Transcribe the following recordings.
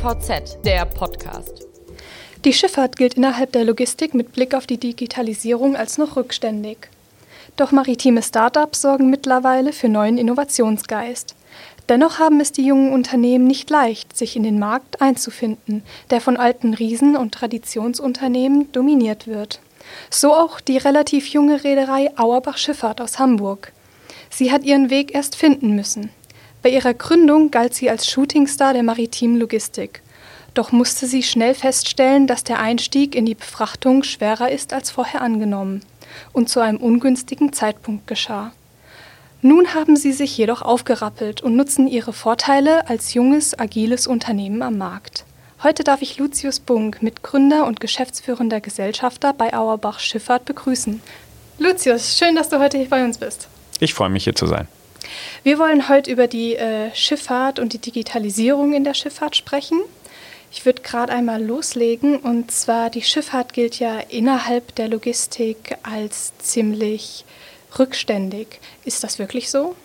DVZ, der Podcast. Die Schifffahrt gilt innerhalb der Logistik mit Blick auf die Digitalisierung als noch rückständig. Doch maritime Startups sorgen mittlerweile für neuen Innovationsgeist. Dennoch haben es die jungen Unternehmen nicht leicht, sich in den Markt einzufinden, der von alten Riesen und Traditionsunternehmen dominiert wird. So auch die relativ junge Reederei Auerbach Schifffahrt aus Hamburg. Sie hat ihren Weg erst finden müssen. Bei ihrer Gründung galt sie als Shootingstar der maritimen Logistik. Doch musste sie schnell feststellen, dass der Einstieg in die Befrachtung schwerer ist als vorher angenommen und zu einem ungünstigen Zeitpunkt geschah. Nun haben sie sich jedoch aufgerappelt und nutzen ihre Vorteile als junges, agiles Unternehmen am Markt. Heute darf ich Lucius Bunk, Mitgründer und geschäftsführender Gesellschafter bei Auerbach Schifffahrt, begrüßen. Lucius, schön, dass du heute hier bei uns bist. Ich freue mich, hier zu sein. Wir wollen heute über die äh, Schifffahrt und die Digitalisierung in der Schifffahrt sprechen. Ich würde gerade einmal loslegen und zwar die Schifffahrt gilt ja innerhalb der Logistik als ziemlich rückständig. Ist das wirklich so?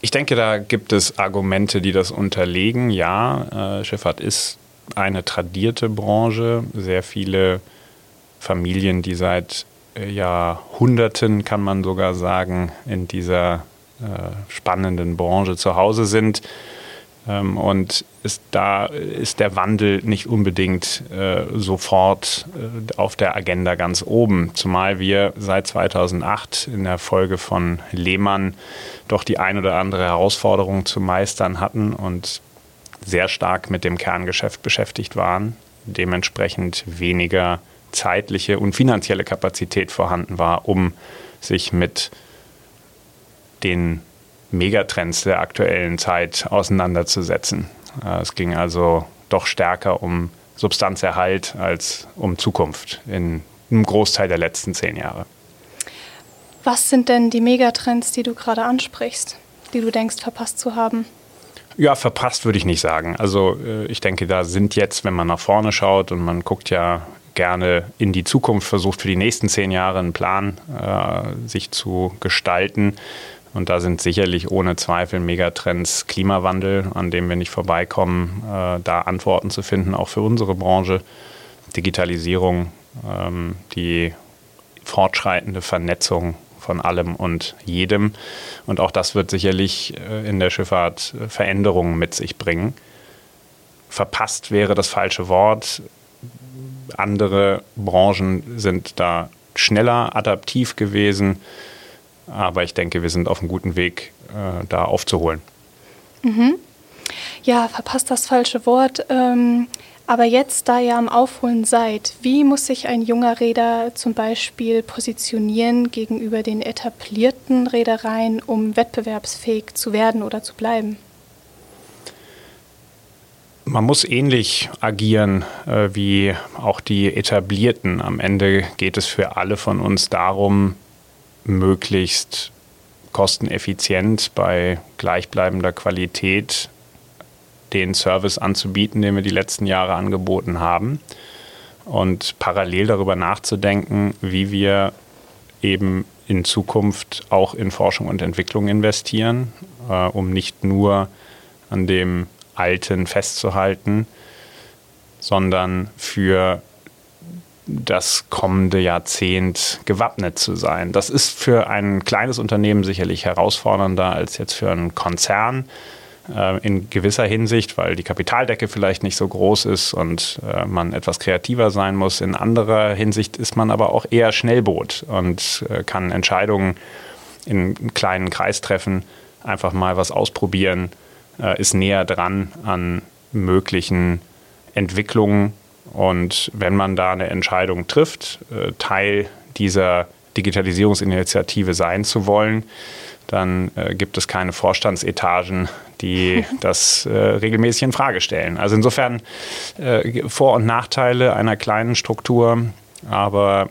Ich denke, da gibt es Argumente, die das unterlegen. Ja, äh, Schifffahrt ist eine tradierte Branche. Sehr viele Familien, die seit Jahrhunderten, kann man sogar sagen, in dieser äh, spannenden Branche zu Hause sind. Ähm, und ist, da ist der Wandel nicht unbedingt äh, sofort äh, auf der Agenda ganz oben, zumal wir seit 2008 in der Folge von Lehmann doch die ein oder andere Herausforderung zu meistern hatten und sehr stark mit dem Kerngeschäft beschäftigt waren, dementsprechend weniger zeitliche und finanzielle Kapazität vorhanden war, um sich mit den Megatrends der aktuellen Zeit auseinanderzusetzen. Äh, es ging also doch stärker um Substanzerhalt als um Zukunft in einem Großteil der letzten zehn Jahre. Was sind denn die Megatrends, die du gerade ansprichst, die du denkst verpasst zu haben? Ja, verpasst würde ich nicht sagen. Also äh, ich denke, da sind jetzt, wenn man nach vorne schaut und man guckt ja gerne in die Zukunft, versucht für die nächsten zehn Jahre einen Plan äh, sich zu gestalten, und da sind sicherlich ohne Zweifel Megatrends Klimawandel, an dem wir nicht vorbeikommen, äh, da Antworten zu finden, auch für unsere Branche. Digitalisierung, ähm, die fortschreitende Vernetzung von allem und jedem. Und auch das wird sicherlich äh, in der Schifffahrt Veränderungen mit sich bringen. Verpasst wäre das falsche Wort. Andere Branchen sind da schneller adaptiv gewesen aber ich denke, wir sind auf einem guten Weg, äh, da aufzuholen. Mhm. Ja, verpasst das falsche Wort. Ähm, aber jetzt, da ihr am Aufholen seid, wie muss sich ein junger Räder zum Beispiel positionieren gegenüber den etablierten Reedereien, um wettbewerbsfähig zu werden oder zu bleiben? Man muss ähnlich agieren äh, wie auch die etablierten. Am Ende geht es für alle von uns darum, möglichst kosteneffizient bei gleichbleibender Qualität den Service anzubieten, den wir die letzten Jahre angeboten haben. Und parallel darüber nachzudenken, wie wir eben in Zukunft auch in Forschung und Entwicklung investieren, äh, um nicht nur an dem Alten festzuhalten, sondern für das kommende Jahrzehnt gewappnet zu sein. Das ist für ein kleines Unternehmen sicherlich herausfordernder als jetzt für einen Konzern äh, in gewisser Hinsicht, weil die Kapitaldecke vielleicht nicht so groß ist und äh, man etwas kreativer sein muss. In anderer Hinsicht ist man aber auch eher Schnellboot und äh, kann Entscheidungen in kleinen Kreis treffen, einfach mal was ausprobieren, ist näher dran an möglichen Entwicklungen und wenn man da eine Entscheidung trifft, äh, Teil dieser Digitalisierungsinitiative sein zu wollen, dann äh, gibt es keine Vorstandsetagen, die das äh, regelmäßig in Frage stellen. Also insofern äh, Vor- und Nachteile einer kleinen Struktur, aber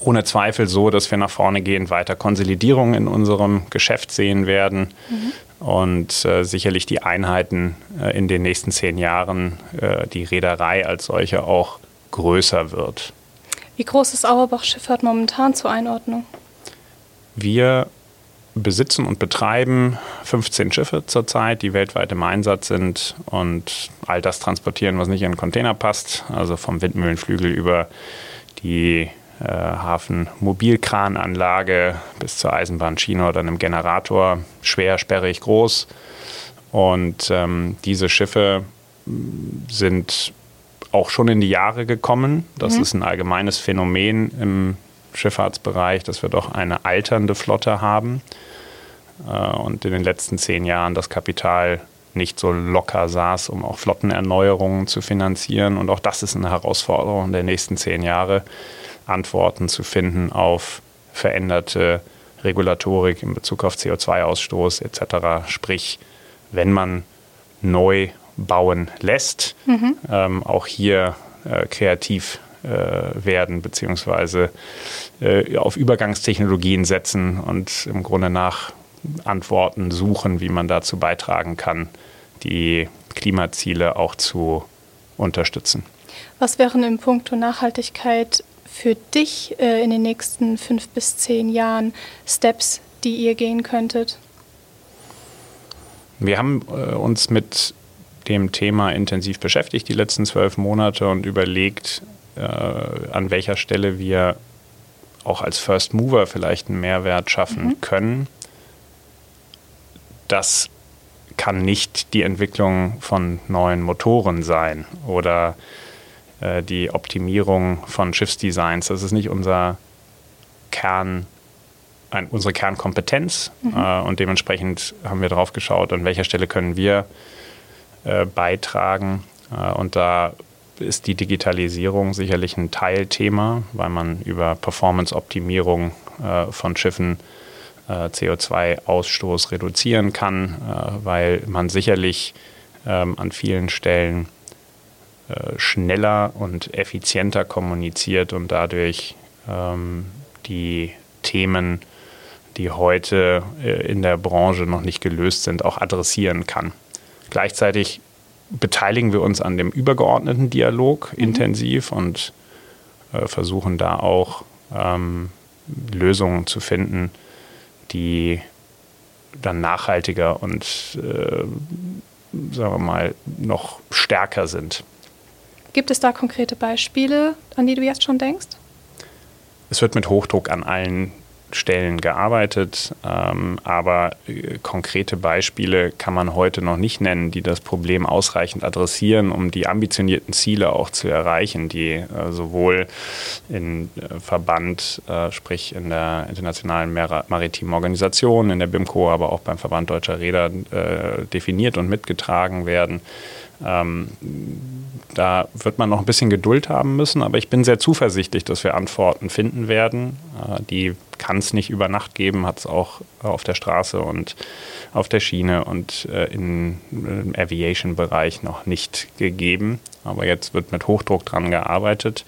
ohne Zweifel so, dass wir nach vorne gehend weiter Konsolidierung in unserem Geschäft sehen werden. Mhm und äh, sicherlich die Einheiten äh, in den nächsten zehn Jahren, äh, die Reederei als solche auch größer wird. Wie groß ist Auerbach Schifffahrt momentan zur Einordnung? Wir besitzen und betreiben 15 Schiffe zurzeit, die weltweit im Einsatz sind und all das transportieren, was nicht in den Container passt, also vom Windmühlenflügel über die Hafenmobilkrananlage bis zur Eisenbahnschiene oder einem Generator, schwer, sperrig, groß. Und ähm, diese Schiffe sind auch schon in die Jahre gekommen. Das mhm. ist ein allgemeines Phänomen im Schifffahrtsbereich, dass wir doch eine alternde Flotte haben äh, und in den letzten zehn Jahren das Kapital nicht so locker saß, um auch Flottenerneuerungen zu finanzieren. Und auch das ist eine Herausforderung der nächsten zehn Jahre, Antworten zu finden auf veränderte Regulatorik in Bezug auf CO2-Ausstoß etc. Sprich, wenn man neu bauen lässt, mhm. ähm, auch hier äh, kreativ äh, werden, beziehungsweise äh, auf Übergangstechnologien setzen und im Grunde nach Antworten suchen, wie man dazu beitragen kann, die Klimaziele auch zu unterstützen. Was wären im Punkto Nachhaltigkeit für dich äh, in den nächsten fünf bis zehn Jahren Steps, die ihr gehen könntet? Wir haben äh, uns mit dem Thema intensiv beschäftigt die letzten zwölf Monate und überlegt, äh, an welcher Stelle wir auch als First Mover vielleicht einen Mehrwert schaffen mhm. können. Das kann nicht die Entwicklung von neuen Motoren sein oder äh, die Optimierung von Schiffsdesigns. Das ist nicht unser Kern, ein, unsere Kernkompetenz. Mhm. Äh, und dementsprechend haben wir darauf geschaut, an welcher Stelle können wir äh, beitragen. Äh, und da ist die Digitalisierung sicherlich ein Teilthema, weil man über Performance-Optimierung äh, von Schiffen äh, CO2-Ausstoß reduzieren kann, weil man sicherlich ähm, an vielen Stellen schneller und effizienter kommuniziert und dadurch ähm, die Themen, die heute äh, in der Branche noch nicht gelöst sind, auch adressieren kann. Gleichzeitig beteiligen wir uns an dem übergeordneten Dialog mhm. intensiv und äh, versuchen da auch ähm, Lösungen zu finden, die dann nachhaltiger und äh, sagen wir mal noch stärker sind. Gibt es da konkrete Beispiele, an die du jetzt schon denkst? Es wird mit Hochdruck an allen Stellen gearbeitet, ähm, aber äh, konkrete Beispiele kann man heute noch nicht nennen, die das Problem ausreichend adressieren, um die ambitionierten Ziele auch zu erreichen, die äh, sowohl im äh, Verband, äh, sprich in der Internationalen Mar Maritimen Organisation, in der BIMCO, aber auch beim Verband Deutscher Räder äh, definiert und mitgetragen werden. Ähm, da wird man noch ein bisschen Geduld haben müssen, aber ich bin sehr zuversichtlich, dass wir Antworten finden werden. Äh, die kann es nicht über Nacht geben, hat es auch auf der Straße und auf der Schiene und äh, im Aviation-Bereich noch nicht gegeben. Aber jetzt wird mit Hochdruck dran gearbeitet.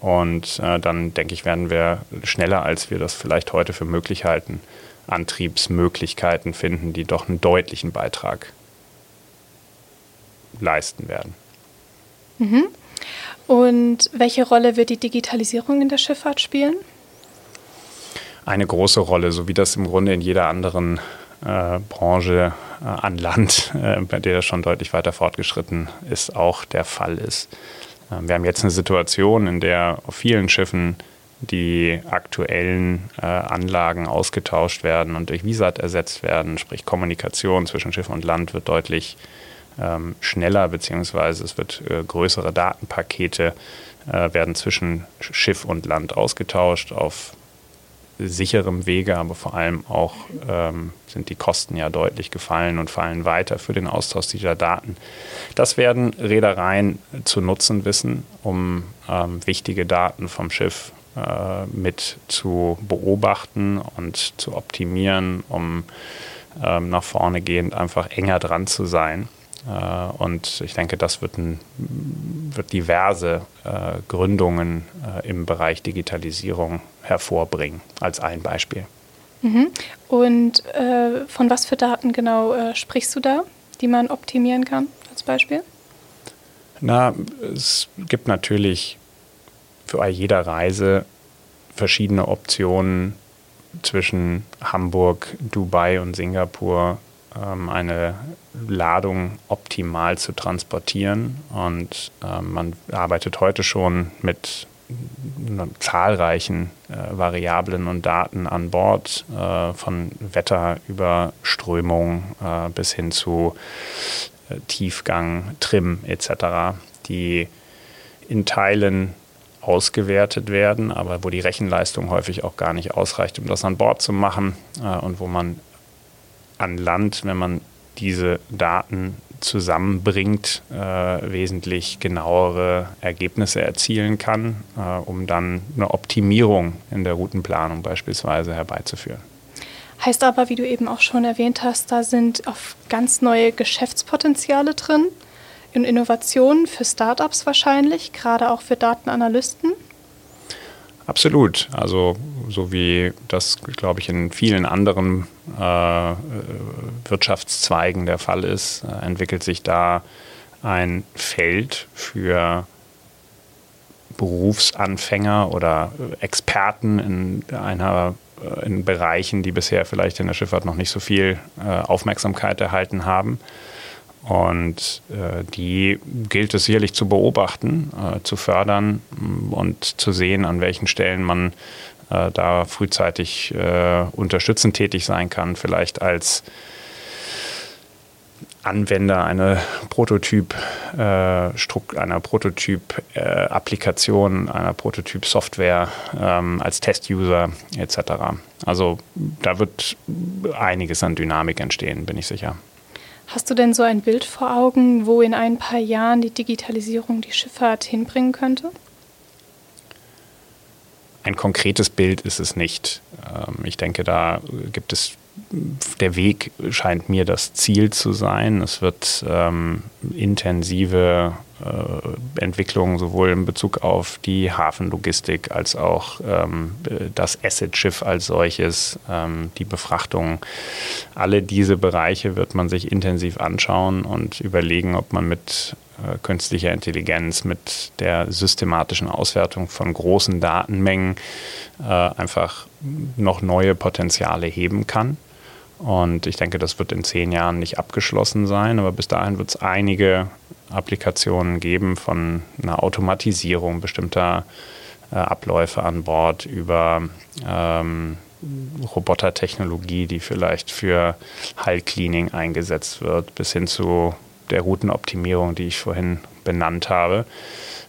Und äh, dann denke ich, werden wir schneller, als wir das vielleicht heute für möglich halten, Antriebsmöglichkeiten finden, die doch einen deutlichen Beitrag leisten werden. Mhm. Und welche Rolle wird die Digitalisierung in der Schifffahrt spielen? Eine große Rolle, so wie das im Grunde in jeder anderen äh, Branche äh, an Land, äh, bei der das schon deutlich weiter fortgeschritten ist, auch der Fall ist. Ähm, wir haben jetzt eine Situation, in der auf vielen Schiffen die aktuellen äh, Anlagen ausgetauscht werden und durch Visat ersetzt werden, sprich Kommunikation zwischen Schiff und Land wird deutlich ähm, schneller, beziehungsweise es wird äh, größere Datenpakete äh, werden zwischen Schiff und Land ausgetauscht auf sicherem Wege, aber vor allem auch ähm, sind die Kosten ja deutlich gefallen und fallen weiter für den Austausch dieser Daten. Das werden Reedereien zu nutzen wissen, um ähm, wichtige Daten vom Schiff äh, mit zu beobachten und zu optimieren, um ähm, nach vorne gehend einfach enger dran zu sein. Äh, und ich denke, das wird, ein, wird diverse äh, Gründungen äh, im Bereich Digitalisierung hervorbringen, als ein Beispiel. Mhm. Und äh, von was für Daten genau sprichst du da, die man optimieren kann, als Beispiel? Na, es gibt natürlich für jeder Reise verschiedene Optionen, zwischen Hamburg, Dubai und Singapur ähm, eine Ladung optimal zu transportieren. Und ähm, man arbeitet heute schon mit zahlreichen äh, Variablen und Daten an Bord, äh, von Wetter über Strömung äh, bis hin zu äh, Tiefgang, Trim etc., die in Teilen ausgewertet werden, aber wo die Rechenleistung häufig auch gar nicht ausreicht, um das an Bord zu machen äh, und wo man an Land, wenn man diese Daten zusammenbringt, äh, wesentlich genauere Ergebnisse erzielen kann, äh, um dann eine Optimierung in der Routenplanung beispielsweise herbeizuführen. Heißt aber, wie du eben auch schon erwähnt hast, da sind auch ganz neue Geschäftspotenziale drin und Innovationen für Startups wahrscheinlich, gerade auch für Datenanalysten. Absolut. Also so wie das, glaube ich, in vielen anderen äh, Wirtschaftszweigen der Fall ist, äh, entwickelt sich da ein Feld für Berufsanfänger oder Experten in einer äh, in Bereichen, die bisher vielleicht in der Schifffahrt noch nicht so viel äh, Aufmerksamkeit erhalten haben. Und äh, die gilt es sicherlich zu beobachten, äh, zu fördern mm, und zu sehen, an welchen Stellen man äh, da frühzeitig äh, unterstützend tätig sein kann, vielleicht als Anwender eine Prototyp, äh, einer Prototyp-Applikation, einer Prototyp-Software ähm, als Test-User etc. Also da wird einiges an Dynamik entstehen, bin ich sicher. Hast du denn so ein Bild vor Augen, wo in ein paar Jahren die Digitalisierung die Schifffahrt hinbringen könnte? Ein konkretes Bild ist es nicht. Ähm, ich denke, da gibt es der Weg scheint mir das Ziel zu sein. Es wird ähm, intensive äh, Entwicklungen sowohl in Bezug auf die Hafenlogistik als auch ähm, das Asset-Schiff als solches, ähm, die Befrachtung. Alle diese Bereiche wird man sich intensiv anschauen und überlegen, ob man mit äh, künstlicher Intelligenz, mit der systematischen Auswertung von großen Datenmengen äh, einfach noch neue Potenziale heben kann. Und ich denke, das wird in zehn Jahren nicht abgeschlossen sein, aber bis dahin wird es einige Applikationen geben von einer Automatisierung bestimmter äh, Abläufe an Bord über ähm, Robotertechnologie, die vielleicht für Hull-Cleaning eingesetzt wird, bis hin zu der Routenoptimierung, die ich vorhin benannt habe,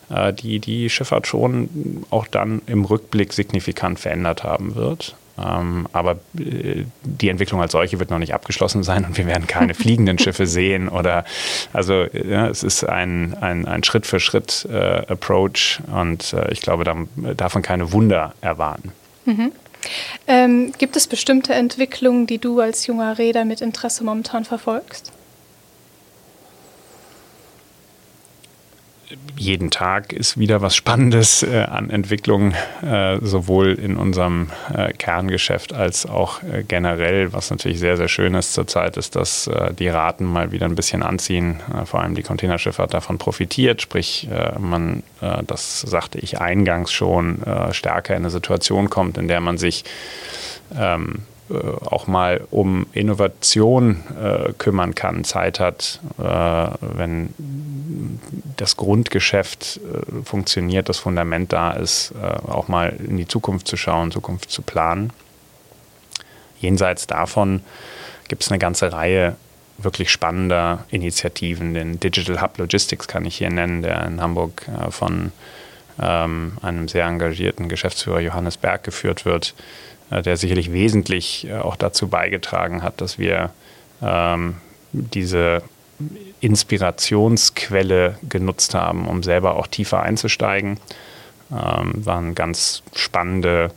äh, die die Schifffahrt schon auch dann im Rückblick signifikant verändert haben wird. Ähm, aber äh, die Entwicklung als solche wird noch nicht abgeschlossen sein und wir werden keine fliegenden Schiffe sehen oder also ja, es ist ein, ein, ein Schritt für Schritt äh, Approach und äh, ich glaube, da darf man keine Wunder erwarten. Mhm. Ähm, gibt es bestimmte Entwicklungen, die du als junger Räder mit Interesse momentan verfolgst? Jeden Tag ist wieder was Spannendes äh, an Entwicklung, äh, sowohl in unserem äh, Kerngeschäft als auch äh, generell. Was natürlich sehr, sehr schön ist zurzeit, ist, dass äh, die Raten mal wieder ein bisschen anziehen. Äh, vor allem die Containerschifffahrt davon profitiert. Sprich, man, das sagte ich eingangs schon, stärker in eine Situation kommt, in der man sich ähm, äh, auch mal um Innovation äh, kümmern kann, Zeit hat, äh, wenn das Grundgeschäft äh, funktioniert, das Fundament da ist, äh, auch mal in die Zukunft zu schauen, Zukunft zu planen. Jenseits davon gibt es eine ganze Reihe wirklich spannender Initiativen. Den Digital Hub Logistics kann ich hier nennen, der in Hamburg äh, von ähm, einem sehr engagierten Geschäftsführer Johannes Berg geführt wird äh, der sicherlich wesentlich äh, auch dazu beigetragen hat, dass wir ähm, diese Inspirationsquelle genutzt haben, um selber auch tiefer einzusteigen. Ähm, waren ganz spannende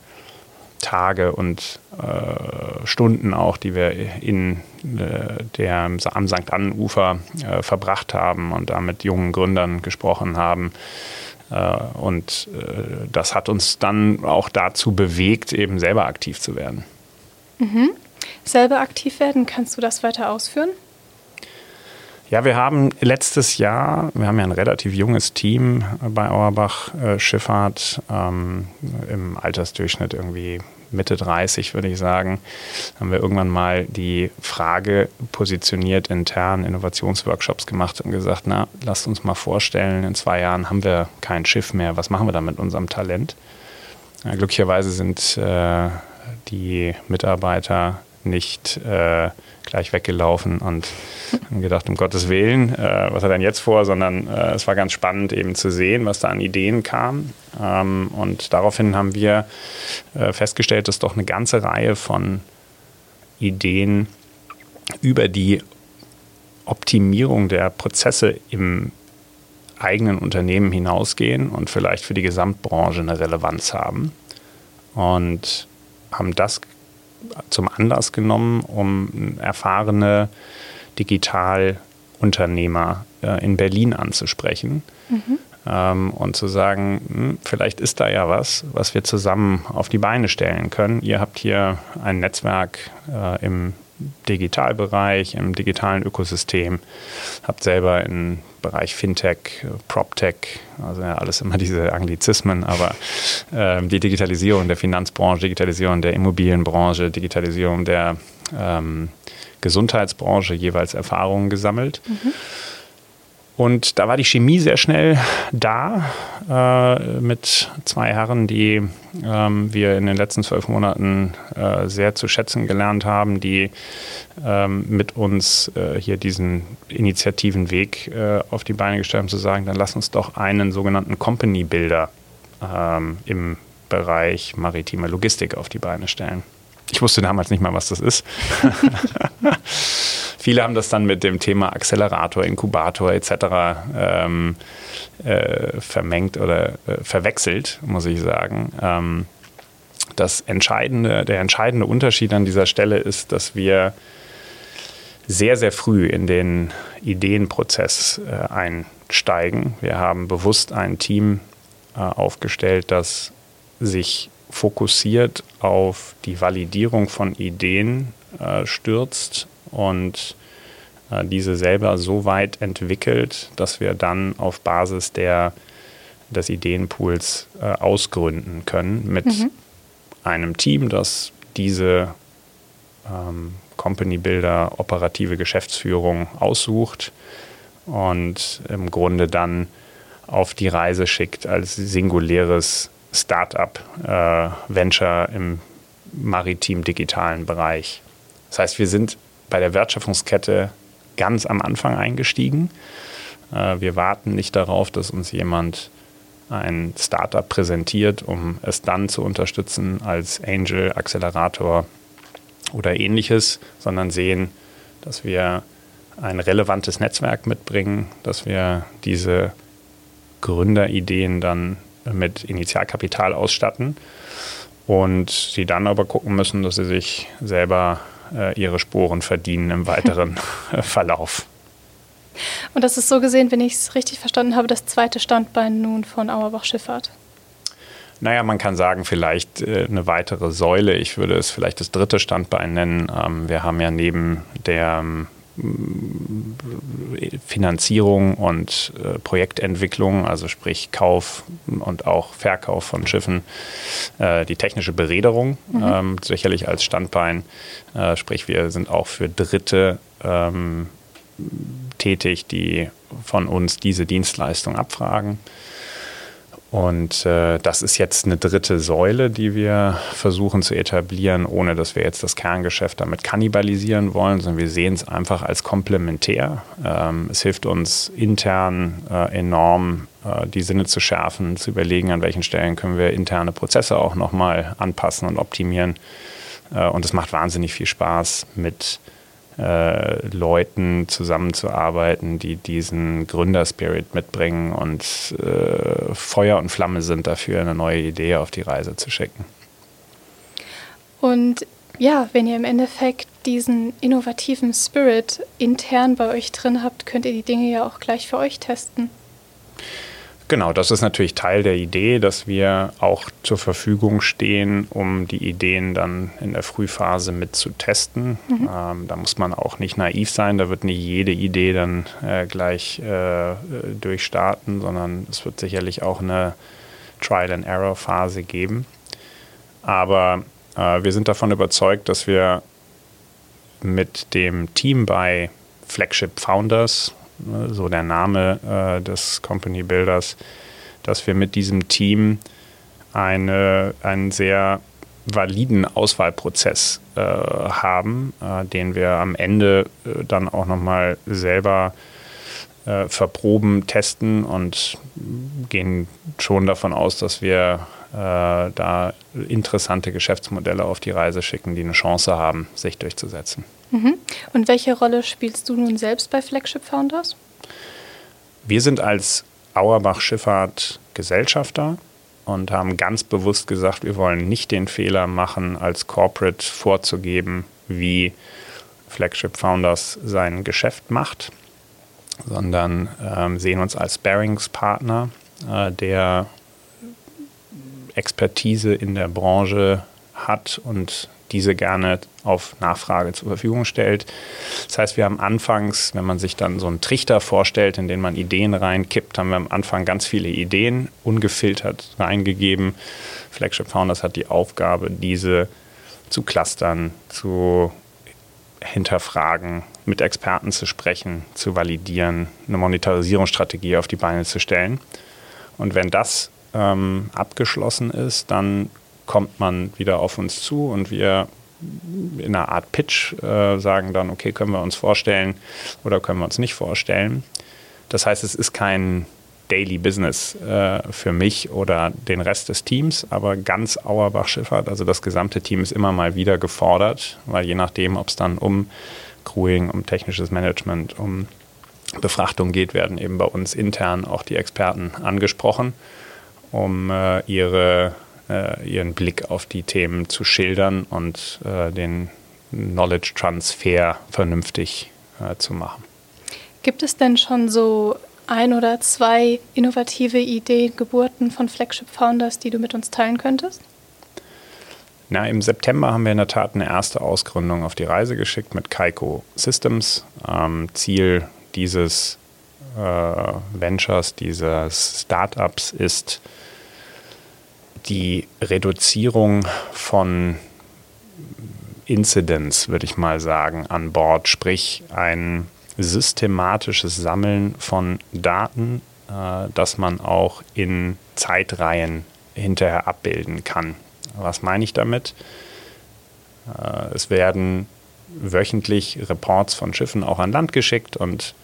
Tage und äh, Stunden auch, die wir in äh, der, am St. Annenufer äh, verbracht haben und da mit jungen Gründern gesprochen haben. Äh, und äh, das hat uns dann auch dazu bewegt, eben selber aktiv zu werden. Mhm. Selber aktiv werden, kannst du das weiter ausführen? Ja, wir haben letztes Jahr, wir haben ja ein relativ junges Team bei Auerbach äh, Schifffahrt, ähm, im Altersdurchschnitt irgendwie Mitte 30, würde ich sagen, haben wir irgendwann mal die Frage positioniert, intern Innovationsworkshops gemacht und gesagt, na, lasst uns mal vorstellen, in zwei Jahren haben wir kein Schiff mehr, was machen wir dann mit unserem Talent? Ja, glücklicherweise sind äh, die Mitarbeiter nicht äh, gleich weggelaufen und haben gedacht, um Gottes Willen, äh, was hat er denn jetzt vor, sondern äh, es war ganz spannend eben zu sehen, was da an Ideen kam. Ähm, und daraufhin haben wir äh, festgestellt, dass doch eine ganze Reihe von Ideen über die Optimierung der Prozesse im eigenen Unternehmen hinausgehen und vielleicht für die Gesamtbranche eine Relevanz haben. Und haben das zum Anlass genommen, um erfahrene Digitalunternehmer äh, in Berlin anzusprechen mhm. ähm, und zu sagen, hm, vielleicht ist da ja was, was wir zusammen auf die Beine stellen können. Ihr habt hier ein Netzwerk äh, im Digitalbereich, im digitalen Ökosystem, habt selber im Bereich Fintech, PropTech, also ja, alles immer diese Anglizismen, aber äh, die Digitalisierung der Finanzbranche, Digitalisierung der Immobilienbranche, Digitalisierung der ähm, Gesundheitsbranche jeweils Erfahrungen gesammelt. Mhm. Und da war die Chemie sehr schnell da äh, mit zwei Herren, die ähm, wir in den letzten zwölf Monaten äh, sehr zu schätzen gelernt haben, die ähm, mit uns äh, hier diesen Initiativenweg äh, auf die Beine gestellt haben, zu sagen, dann lass uns doch einen sogenannten Company Builder ähm, im Bereich maritime Logistik auf die Beine stellen. Ich wusste damals nicht mal, was das ist. Viele haben das dann mit dem Thema Accelerator, Inkubator etc. Ähm, äh, vermengt oder äh, verwechselt, muss ich sagen. Ähm, das entscheidende, der entscheidende Unterschied an dieser Stelle ist, dass wir sehr, sehr früh in den Ideenprozess äh, einsteigen. Wir haben bewusst ein Team äh, aufgestellt, das sich fokussiert auf die Validierung von Ideen äh, stürzt und diese selber so weit entwickelt, dass wir dann auf Basis der, des Ideenpools äh, ausgründen können mit mhm. einem Team, das diese ähm, Company Builder operative Geschäftsführung aussucht und im Grunde dann auf die Reise schickt als singuläres Startup, äh, Venture im maritim-digitalen Bereich. Das heißt, wir sind bei der Wertschöpfungskette ganz am Anfang eingestiegen. Äh, wir warten nicht darauf, dass uns jemand ein Startup präsentiert, um es dann zu unterstützen als Angel, Accelerator oder ähnliches, sondern sehen, dass wir ein relevantes Netzwerk mitbringen, dass wir diese Gründerideen dann mit Initialkapital ausstatten und sie dann aber gucken müssen, dass sie sich selber äh, ihre Sporen verdienen im weiteren Verlauf. Und das ist so gesehen, wenn ich es richtig verstanden habe, das zweite Standbein nun von Auerbach Schifffahrt. Naja, man kann sagen, vielleicht äh, eine weitere Säule. Ich würde es vielleicht das dritte Standbein nennen. Ähm, wir haben ja neben der ähm, Finanzierung und äh, Projektentwicklung, also sprich Kauf und auch Verkauf von Schiffen, äh, die technische Bereederung mhm. ähm, sicherlich als Standbein. Äh, sprich, wir sind auch für Dritte ähm, tätig, die von uns diese Dienstleistung abfragen. Und äh, das ist jetzt eine dritte Säule, die wir versuchen zu etablieren, ohne dass wir jetzt das Kerngeschäft damit kannibalisieren wollen, sondern wir sehen es einfach als komplementär. Ähm, es hilft uns intern äh, enorm, äh, die Sinne zu schärfen, zu überlegen, an welchen Stellen können wir interne Prozesse auch nochmal anpassen und optimieren. Äh, und es macht wahnsinnig viel Spaß mit äh, Leuten zusammenzuarbeiten, die diesen Gründerspirit mitbringen und äh, Feuer und Flamme sind dafür, eine neue Idee auf die Reise zu schicken. Und ja, wenn ihr im Endeffekt diesen innovativen Spirit intern bei euch drin habt, könnt ihr die Dinge ja auch gleich für euch testen. Genau, das ist natürlich Teil der Idee, dass wir auch zur Verfügung stehen, um die Ideen dann in der Frühphase mit zu testen. Mhm. Ähm, da muss man auch nicht naiv sein, da wird nicht jede Idee dann äh, gleich äh, durchstarten, sondern es wird sicherlich auch eine Trial-and-Error-Phase geben. Aber Äh, wir sind davon überzeugt, dass wir mit dem Team bei Flagship Founders, ne, so der Name äh, des Company Builders, dass wir mit diesem Team eine, einen sehr validen Auswahlprozess äh, haben, äh, den wir am Ende äh, dann auch nochmal selber äh, verproben, testen und gehen schon davon aus, dass wir äh, da interessante Geschäftsmodelle auf die Reise schicken, die eine Chance haben, sich durchzusetzen. Mhm. Und welche Rolle spielst du nun selbst bei Flagship Founders? Wir sind als Auerbach Schifffahrt Gesellschafter und haben ganz bewusst gesagt, wir wollen nicht den Fehler machen, als Corporate vorzugeben, wie Flagship Founders sein Geschäft macht, sondern ähm, sehen uns als Bearingspartner, äh, der Expertise in der Branche hat und diese gerne auf Nachfrage zur Verfügung stellt. Das heißt, wir haben anfangs, wenn man sich dann so einen Trichter vorstellt, in den man Ideen reinkippt, haben wir am Anfang ganz viele Ideen ungefiltert reingegeben. Flagship Founders hat die Aufgabe, diese zu clustern, zu hinterfragen, mit Experten zu sprechen, zu validieren, eine Monetarisierungsstrategie auf die Beine zu stellen. Und wenn das ähm, abgeschlossen ist, dann kommt man wieder auf uns zu und wir in einer Art Pitch äh, sagen dann, okay, können wir uns vorstellen oder können wir uns nicht vorstellen. Das heißt, es ist kein Daily Business äh, für mich oder den Rest des Teams, aber ganz Auerbach Schifffahrt, also das gesamte Team ist immer mal wieder gefordert, weil je nachdem, ob es dann um Crewing, um technisches Management, um Befrachtung geht, werden eben bei uns intern auch die Experten angesprochen, um äh, ihre äh, ihren Blick auf die Themen zu schildern und äh, den Knowledge Transfer vernünftig äh, zu machen. Gibt es denn schon so ein oder zwei innovative Ideen, Geburten von Flagship Founders, die du mit uns teilen könntest? Na, im September haben wir in der Tat eine erste Ausgründung auf die Reise geschickt mit Kaiko Systems. Ähm, Ziel dieses äh, Ventures, dieses Startups ist, die Reduzierung von Incidents, würde ich mal sagen, an Bord, sprich ein systematisches Sammeln von Daten, äh, das man auch in Zeitreihen hinterher abbilden kann. Was meine ich damit? Äh, es werden wöchentlich Reports von Schiffen auch an Land geschickt und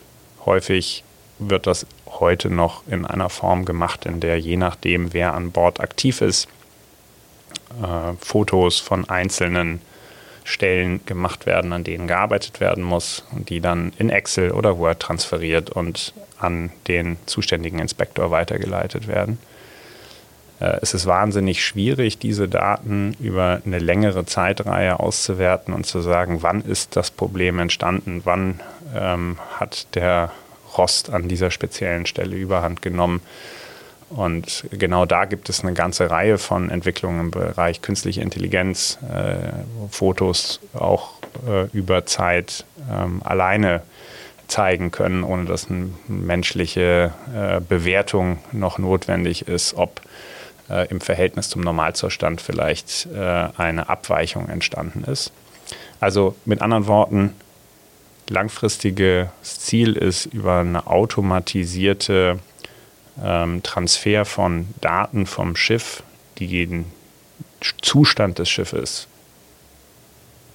häufig wird das heute noch in einer Form gemacht, in der je nachdem, wer an Bord aktiv ist, äh, Fotos von einzelnen Stellen gemacht werden, an denen gearbeitet werden muss und die dann in Excel oder Word transferiert und an den zuständigen Inspektor weitergeleitet werden. Äh, es ist wahnsinnig schwierig, diese Daten über eine längere Zeitreihe auszuwerten und zu sagen, wann ist das Problem entstanden, wann ähm, hat der Rost an dieser speziellen Stelle überhand genommen. Und genau da gibt es eine ganze Reihe von Entwicklungen im Bereich künstliche Intelligenz, äh, Fotos auch äh, über Zeit ähm, alleine zeigen können, ohne dass eine menschliche äh, Bewertung noch notwendig ist, ob äh, im Verhältnis zum Normalzustand vielleicht äh, eine Abweichung entstanden ist. Also mit anderen Worten, langfristiges Ziel ist, über eine automatisierte ähm, Transfer von Daten vom Schiff, die den Zustand des Schiffes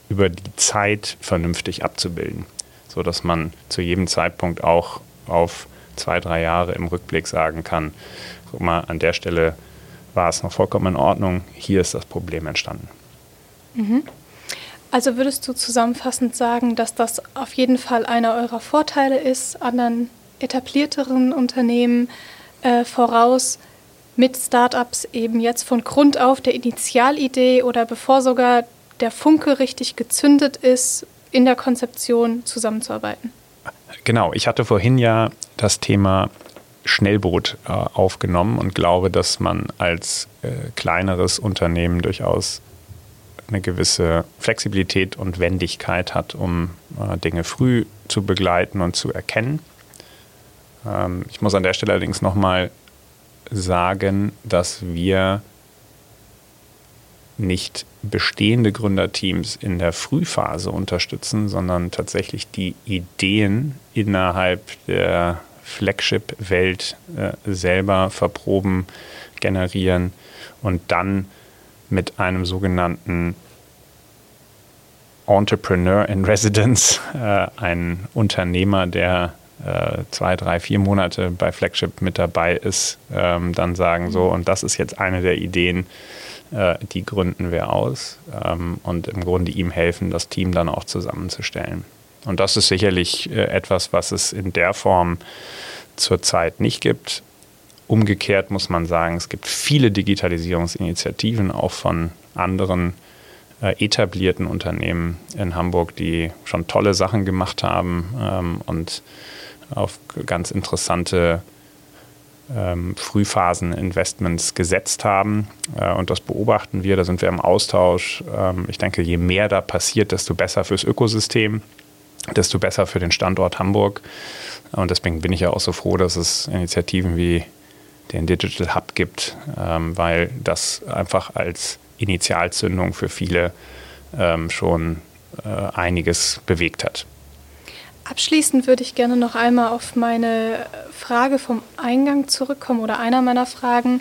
über die Zeit vernünftig abzubilden, sodass man zu jedem Zeitpunkt auch auf zwei, drei Jahre im Rückblick sagen kann, guck mal, an der Stelle war es noch vollkommen in Ordnung, hier ist das Problem entstanden. Mhm. Also würdest du zusammenfassend sagen, dass das auf jeden Fall einer eurer Vorteile ist, anderen etablierteren Unternehmen äh, voraus mit Startups eben jetzt von Grund auf der Initialidee oder bevor sogar der Funke richtig gezündet ist, in der Konzeption zusammenzuarbeiten? Genau, ich hatte vorhin ja das Thema Schnellboot äh, aufgenommen und glaube, dass man als äh, kleineres Unternehmen durchaus eine gewisse Flexibilität und Wendigkeit hat, um äh, Dinge früh zu begleiten und zu erkennen. Ähm, ich muss an der Stelle allerdings nochmal sagen, dass wir nicht bestehende Gründerteams in der Frühphase unterstützen, sondern tatsächlich die Ideen innerhalb der Flagship-Welt äh, selber verproben, generieren und dann mit einem sogenannten Entrepreneur in Residence, äh, ein Unternehmer, der äh, zwei, drei, vier Monate bei Flagship mit dabei ist, ähm, dann sagen so, und das ist jetzt eine der Ideen, äh, die gründen wir aus ähm, und im Grunde ihm helfen, das Team dann auch zusammenzustellen. Und das ist sicherlich äh, etwas, was es in der Form zurzeit nicht gibt. Umgekehrt muss man sagen, es gibt viele Digitalisierungsinitiativen auch von anderen äh, etablierten Unternehmen in Hamburg, die schon tolle Sachen gemacht haben ähm, und auf ganz interessante ähm, Frühphasen-Investments gesetzt haben. Äh, und das beobachten wir, da sind wir im Austausch. Ähm, ich denke, je mehr da passiert, desto besser fürs Ökosystem, desto besser für den Standort Hamburg. Und deswegen bin ich ja auch so froh, dass es Initiativen wie den Digital Hub gibt, ähm, weil das einfach als Initialzündung für viele ähm, schon äh, einiges bewegt hat. Abschließend würde ich gerne noch einmal auf meine Frage vom Eingang zurückkommen oder einer meiner Fragen.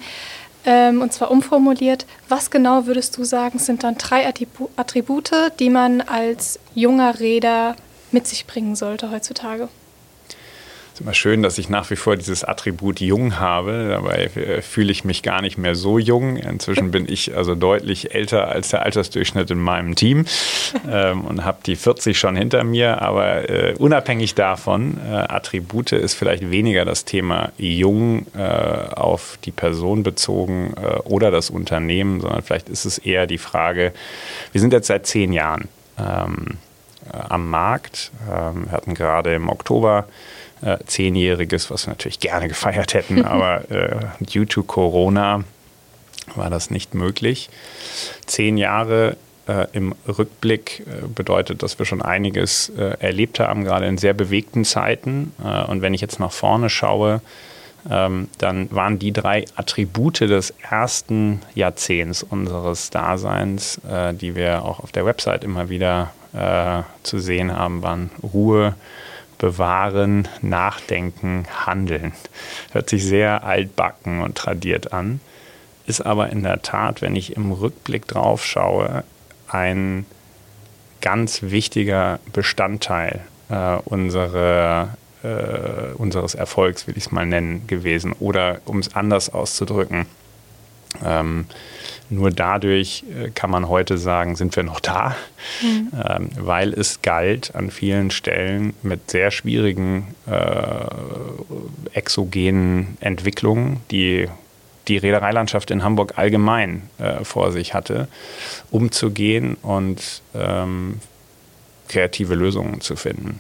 Ähm, und zwar umformuliert, was genau würdest du sagen, sind dann drei Attribute, die man als junger Räder mit sich bringen sollte heutzutage? Ist immer schön, dass ich nach wie vor dieses Attribut jung habe. Dabei äh, fühle ich mich gar nicht mehr so jung. Inzwischen bin ich also deutlich älter als der Altersdurchschnitt in meinem Team ähm, und habe die 40 schon hinter mir. Aber äh, unabhängig davon, äh, Attribute ist vielleicht weniger das Thema jung äh, auf die Person bezogen äh, oder das Unternehmen, sondern vielleicht ist es eher die Frage, wir sind jetzt seit zehn Jahren ähm, äh, am Markt. Ähm, wir hatten gerade im Oktober äh, Zehnjähriges, was wir natürlich gerne gefeiert hätten, aber äh, due to Corona war das nicht möglich. Zehn Jahre äh, im Rückblick äh, bedeutet, dass wir schon einiges äh, erlebt haben, gerade in sehr bewegten Zeiten. Äh, und wenn ich jetzt nach vorne schaue, ähm, dann waren die drei Attribute des ersten Jahrzehnts unseres Daseins, äh, die wir auch auf der Website immer wieder äh, zu sehen haben, waren Ruhe, bewahren, nachdenken, handeln. Hört sich sehr altbacken und tradiert an, ist aber in der Tat, wenn ich im Rückblick drauf schaue, ein ganz wichtiger Bestandteil äh, unsere, äh, unseres Erfolgs, will ich es mal nennen, gewesen. Oder um es anders auszudrücken, ähm, nur dadurch äh, kann man heute sagen, sind wir noch da, mhm. ähm, weil es galt an vielen Stellen mit sehr schwierigen äh, exogenen Entwicklungen, die die Reedereilandschaft in Hamburg allgemein äh, vor sich hatte, umzugehen und ähm, kreative Lösungen zu finden.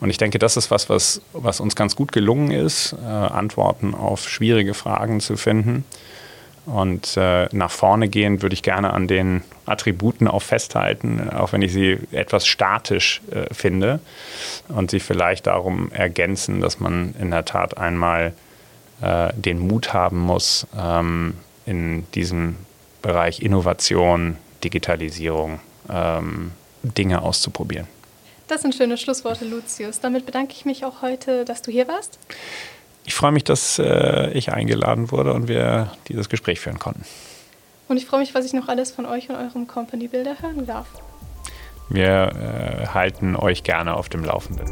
Und ich denke, das ist was, was, was uns ganz gut gelungen ist, äh, Antworten auf schwierige Fragen zu finden. Und äh, nach vorne gehen würde ich gerne an den Attributen auch festhalten, auch wenn ich sie etwas statisch äh, finde und sie vielleicht darum ergänzen, dass man in der Tat einmal äh, den Mut haben muss, ähm, in diesem Bereich Innovation, Digitalisierung ähm, Dinge auszuprobieren. Das sind schöne Schlussworte, Lucius. Damit bedanke ich mich auch heute, dass du hier warst. Ich freue mich, dass äh, ich eingeladen wurde und wir dieses Gespräch führen konnten. Und ich freue mich, was ich noch alles von euch und eurem Company Builder hören darf. Wir äh, halten euch gerne auf dem Laufenden.